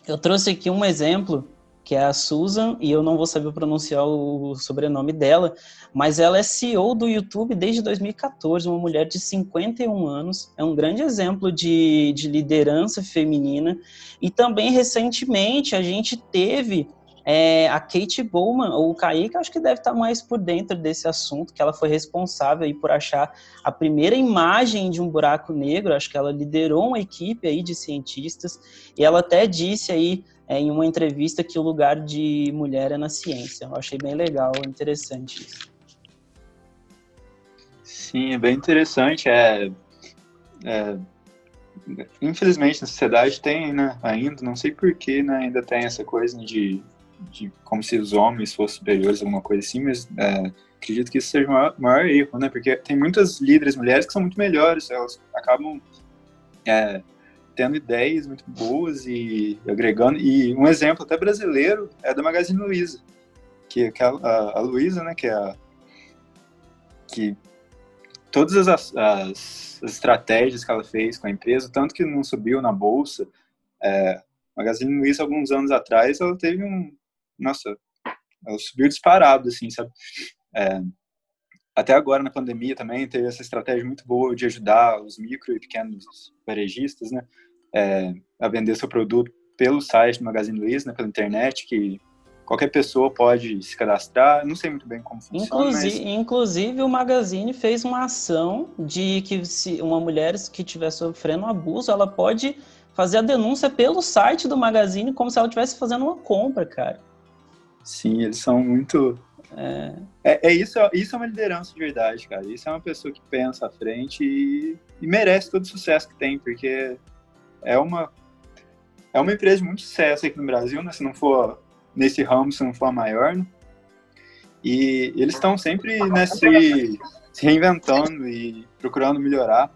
Speaker 1: eu trouxe aqui um exemplo que é a Susan, e eu não vou saber pronunciar o sobrenome dela, mas ela é CEO do YouTube desde 2014, uma mulher de 51 anos, é um grande exemplo de, de liderança feminina. E também, recentemente, a gente teve é, a Kate Bowman, ou o Kaique, acho que deve estar mais por dentro desse assunto, que ela foi responsável aí por achar a primeira imagem de um buraco negro, acho que ela liderou uma equipe aí de cientistas, e ela até disse aí é, em uma entrevista que o lugar de mulher é na ciência. Eu achei bem legal, interessante isso.
Speaker 4: Sim, é bem interessante. É, é, infelizmente, na sociedade tem, né, ainda, não sei porquê, né, ainda tem essa coisa de, de como se os homens fossem superiores, alguma coisa assim, mas é, acredito que isso seja o maior, maior, erro, né, porque tem muitas líderes mulheres que são muito melhores, elas acabam é, tendo ideias muito boas e agregando. E um exemplo até brasileiro é da Magazine Luiza, que, que a, a, a Luiza, né, que é a, que todas as, as, as, estratégias que ela fez com a empresa, tanto que não subiu na bolsa, é, Magazine Luiza alguns anos atrás, ela teve um, nossa, ela subiu disparado, assim, sabe? É, até agora na pandemia também teve essa estratégia muito boa de ajudar os micro e pequenos varejistas, né? é, a vender seu produto pelo site do Magazine Luiza, né, pela internet, que qualquer pessoa pode se cadastrar. Não sei muito bem como funciona.
Speaker 1: Inclusive, mas... inclusive o Magazine fez uma ação de que se uma mulher que estiver sofrendo abuso, ela pode fazer a denúncia pelo site do Magazine como se ela estivesse fazendo uma compra, cara.
Speaker 4: Sim, eles são muito. É, é, é, isso, isso é uma liderança de verdade, cara. Isso é uma pessoa que pensa à frente e, e merece todo o sucesso que tem, porque é uma é uma empresa de muito sucesso aqui no Brasil, né? Se não for nesse ramo, se não for a maior, né? E eles estão sempre nesse, se reinventando e procurando melhorar.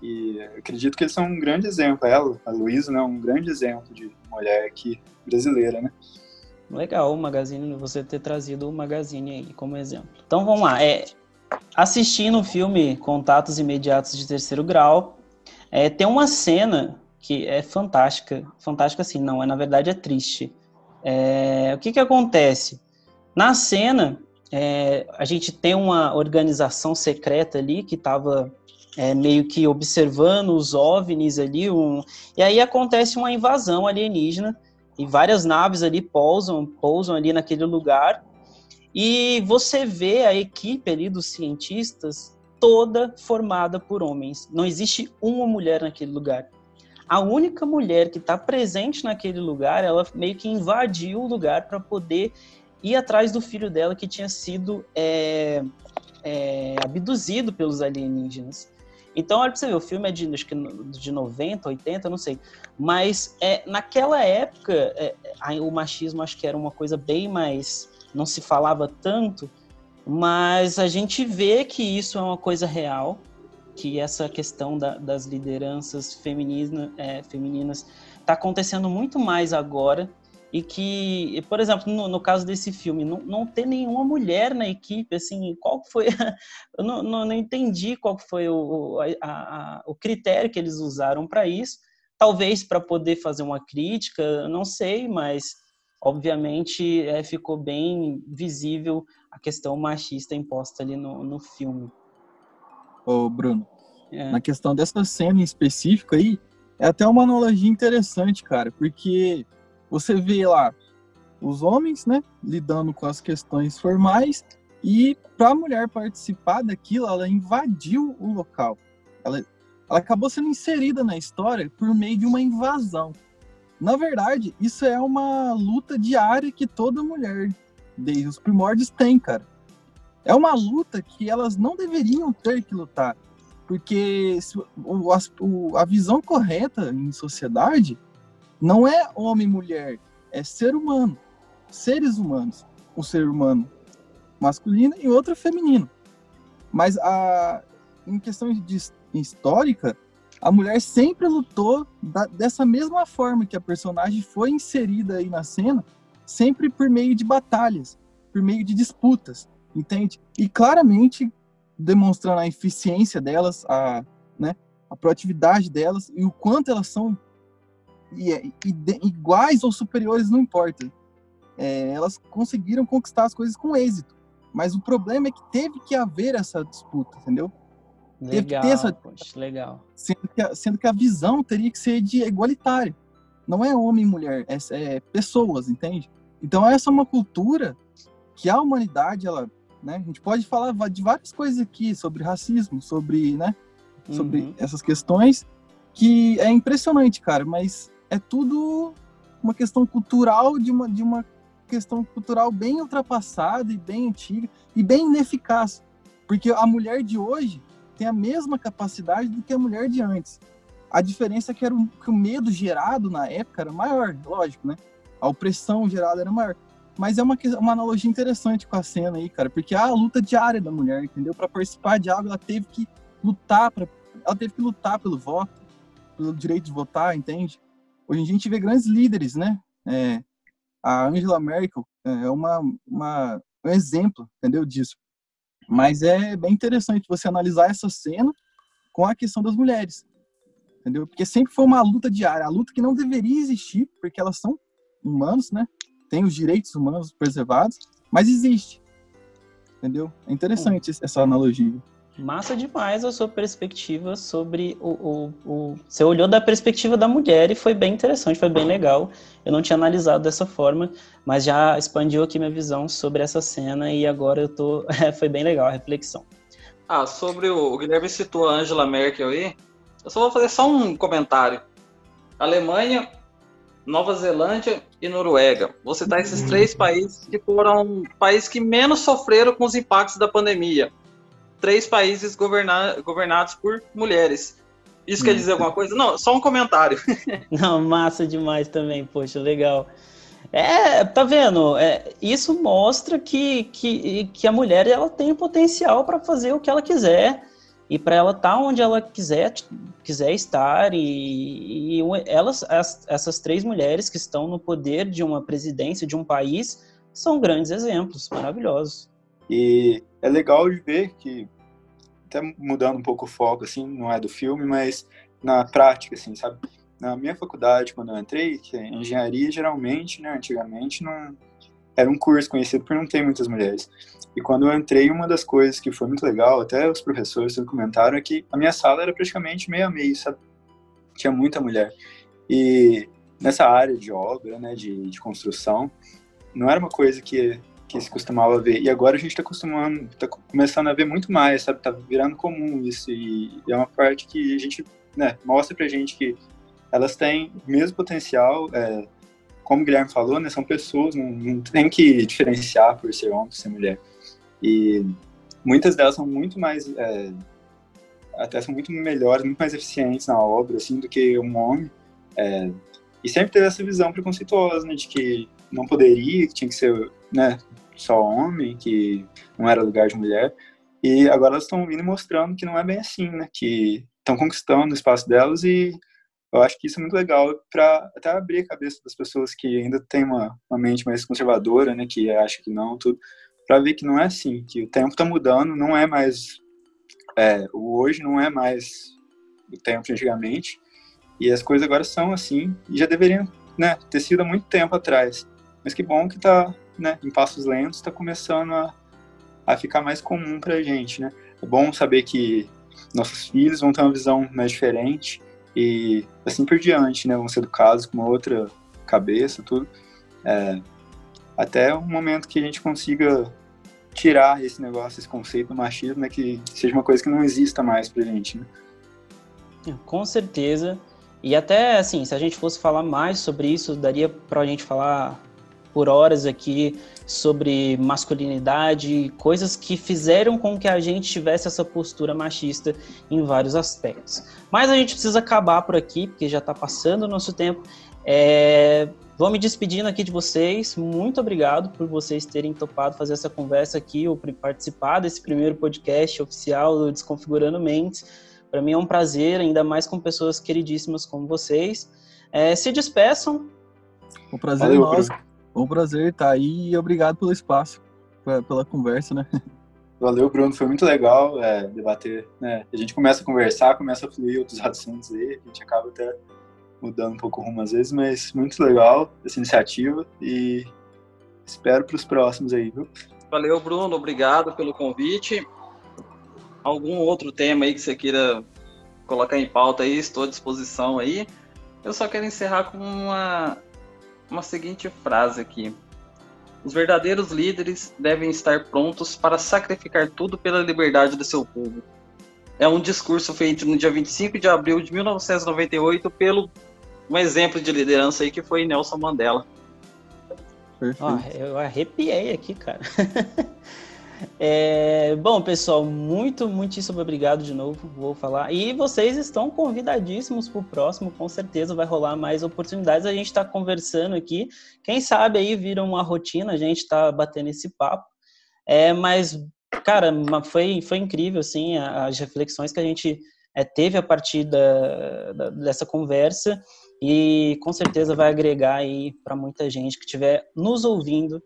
Speaker 4: E acredito que eles são um grande exemplo. Ela, a Luísa, né, um grande exemplo de mulher aqui brasileira, né?
Speaker 1: Legal o Magazine, você ter trazido o Magazine aí como exemplo. Então vamos lá. É, assistindo o filme Contatos Imediatos de Terceiro Grau, é, tem uma cena que é fantástica. Fantástica assim, não, é na verdade é triste. É, o que que acontece? Na cena, é, a gente tem uma organização secreta ali que estava é, meio que observando os OVNIs ali, um, e aí acontece uma invasão alienígena, e várias naves ali pousam, pousam ali naquele lugar, e você vê a equipe ali dos cientistas toda formada por homens. Não existe uma mulher naquele lugar. A única mulher que está presente naquele lugar, ela meio que invadiu o lugar para poder ir atrás do filho dela que tinha sido é, é, abduzido pelos alienígenas. Então, olha pra você ver, o filme é de, acho que de 90, 80, não sei. Mas é, naquela época, é, o machismo acho que era uma coisa bem mais. não se falava tanto, mas a gente vê que isso é uma coisa real, que essa questão da, das lideranças feminina, é, femininas está acontecendo muito mais agora e que, por exemplo, no, no caso desse filme, não, não ter nenhuma mulher na equipe, assim, qual foi, eu não, não, não, entendi qual foi o, a, a, o critério que eles usaram para isso, talvez para poder fazer uma crítica, não sei, mas obviamente é, ficou bem visível a questão machista imposta ali no, no filme.
Speaker 2: Ô Bruno, é. na questão dessa cena em específico aí, é até uma analogia interessante, cara, porque você vê lá os homens, né, lidando com as questões formais e para a mulher participar daquilo, ela invadiu o local. Ela, ela acabou sendo inserida na história por meio de uma invasão. Na verdade, isso é uma luta diária que toda mulher, desde os primórdios, tem, cara. É uma luta que elas não deveriam ter que lutar. Porque a, a visão correta em sociedade não é homem e mulher, é ser humano. Seres humanos. Um ser humano masculino e outro feminino. Mas a, em questão de, histórica, a mulher sempre lutou da, dessa mesma forma que a personagem foi inserida aí na cena, sempre por meio de batalhas, por meio de disputas, entende? E claramente demonstrando a eficiência delas, a, né, a proatividade delas e o quanto elas são iguais ou superiores, não importa. É, elas conseguiram conquistar as coisas com êxito. Mas o problema é que teve que haver essa disputa, entendeu?
Speaker 1: Legal, teve que ter essa poxa, legal.
Speaker 2: Sendo que, a, sendo que a visão teria que ser de igualitário. Não é homem e mulher, é, é pessoas, entende? Então essa é uma cultura que a humanidade, ela, né, a gente pode falar de várias coisas aqui sobre racismo, sobre, né, sobre uhum. essas questões que é impressionante, cara, mas é tudo uma questão cultural de uma, de uma questão cultural bem ultrapassada e bem antiga e bem ineficaz. Porque a mulher de hoje tem a mesma capacidade do que a mulher de antes. A diferença é que, era um, que o medo gerado na época era maior, lógico, né? A opressão gerada era maior. Mas é uma, uma analogia interessante com a cena aí, cara, porque a luta diária da mulher, entendeu? Para participar de algo, ela teve que lutar, pra, ela teve que lutar pelo voto, pelo direito de votar, entende? Hoje em dia a gente vê grandes líderes, né? É, a Angela Merkel é uma, uma, um exemplo, entendeu, disso. Mas é bem interessante você analisar essa cena com a questão das mulheres, entendeu? Porque sempre foi uma luta diária, a luta que não deveria existir, porque elas são humanos, né? Tem os direitos humanos preservados, mas existe, entendeu? É interessante essa analogia.
Speaker 1: Massa demais a sua perspectiva sobre o, o, o, Você olhou da perspectiva da mulher e foi bem interessante, foi bem legal. Eu não tinha analisado dessa forma, mas já expandiu aqui minha visão sobre essa cena e agora eu tô. foi bem legal a reflexão.
Speaker 3: Ah, sobre o, o Guilherme citou a Angela Merkel aí, eu só vou fazer só um comentário. Alemanha, Nova Zelândia e Noruega. Vou citar esses três países que foram países que menos sofreram com os impactos da pandemia três países governa governados por mulheres. Isso quer dizer alguma coisa? Não, só um comentário.
Speaker 1: Não, massa demais também, poxa, legal. É, tá vendo? É, isso mostra que, que, que a mulher ela tem potencial para fazer o que ela quiser e para ela estar tá onde ela quiser quiser estar e, e elas as, essas três mulheres que estão no poder de uma presidência de um país são grandes exemplos maravilhosos.
Speaker 4: E é legal de ver que, até mudando um pouco o foco, assim, não é do filme, mas na prática, assim, sabe? Na minha faculdade, quando eu entrei, que é engenharia, geralmente, né, antigamente, não era um curso conhecido por não ter muitas mulheres. E quando eu entrei, uma das coisas que foi muito legal, até os professores comentaram, é que a minha sala era praticamente meio a meio, sabe? Tinha muita mulher. E nessa área de obra, né, de, de construção, não era uma coisa que que se costumava ver. E agora a gente está acostumando, está começando a ver muito mais, sabe? Tá virando comum isso e é uma parte que a gente, né, mostra pra gente que elas têm o mesmo potencial, é, como o Guilherme falou, né, são pessoas, não, não tem que diferenciar por ser homem, por ser mulher. E muitas delas são muito mais, é, até são muito melhores, muito mais eficientes na obra, assim, do que um homem. É, e sempre teve essa visão preconceituosa, né, de que não poderia, que tinha que ser, né, só homem, que não era lugar de mulher. E agora elas estão vindo mostrando que não é bem assim, né? Que estão conquistando o espaço delas e eu acho que isso é muito legal para até abrir a cabeça das pessoas que ainda têm uma, uma mente mais conservadora, né? Que acha que não, tudo, para ver que não é assim, que o tempo está mudando, não é mais é, o hoje não é mais o tempo de antigamente e as coisas agora são assim e já deveriam, né? Ter sido há muito tempo atrás. Mas que bom que está né, em passos lentos, está começando a, a ficar mais comum para a gente, né? É bom saber que nossos filhos vão ter uma visão mais diferente e assim por diante, né? Vão ser educados com uma outra cabeça, tudo. É, até o momento que a gente consiga tirar esse negócio, esse conceito do machismo, né? Que seja uma coisa que não exista mais pra gente, né?
Speaker 1: Com certeza. E até, assim, se a gente fosse falar mais sobre isso, daria pra gente falar por horas aqui sobre masculinidade, coisas que fizeram com que a gente tivesse essa postura machista em vários aspectos. Mas a gente precisa acabar por aqui, porque já está passando o nosso tempo. É... Vou me despedindo aqui de vocês. Muito obrigado por vocês terem topado fazer essa conversa aqui, ou participar desse primeiro podcast oficial do Desconfigurando Mentes. Para mim é um prazer, ainda mais com pessoas queridíssimas como vocês. É, se despeçam.
Speaker 2: O prazer Valeu, é nosso. Um prazer estar aí e obrigado pelo espaço, pela conversa, né?
Speaker 4: Valeu, Bruno. Foi muito legal é, debater. Né? A gente começa a conversar, começa a fluir outros assuntos aí, a gente acaba até mudando um pouco o rumo às vezes, mas muito legal essa iniciativa e espero para os próximos aí, viu?
Speaker 3: Valeu, Bruno. Obrigado pelo convite. Algum outro tema aí que você queira colocar em pauta aí, estou à disposição aí. Eu só quero encerrar com uma uma seguinte frase aqui. Os verdadeiros líderes devem estar prontos para sacrificar tudo pela liberdade do seu povo. É um discurso feito no dia 25 de abril de 1998 pelo um exemplo de liderança aí que foi Nelson Mandela.
Speaker 1: eu arrepiei aqui, cara. É, bom, pessoal, muito, muitíssimo obrigado de novo, vou falar. E vocês estão convidadíssimos para o próximo, com certeza vai rolar mais oportunidades. A gente está conversando aqui, quem sabe aí vira uma rotina, a gente está batendo esse papo. É, mas, cara, foi, foi incrível, assim, as reflexões que a gente é, teve a partir da, da, dessa conversa e com certeza vai agregar aí para muita gente que estiver nos ouvindo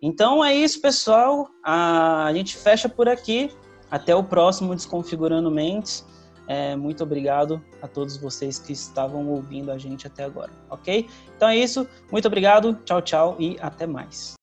Speaker 1: então é isso, pessoal. A, gente fecha por aqui. Até o próximo Desconfigurando Mentes. É, muito obrigado a todos vocês que estavam ouvindo a gente até agora, ok? Então é isso. Muito obrigado. Tchau, tchau e até mais.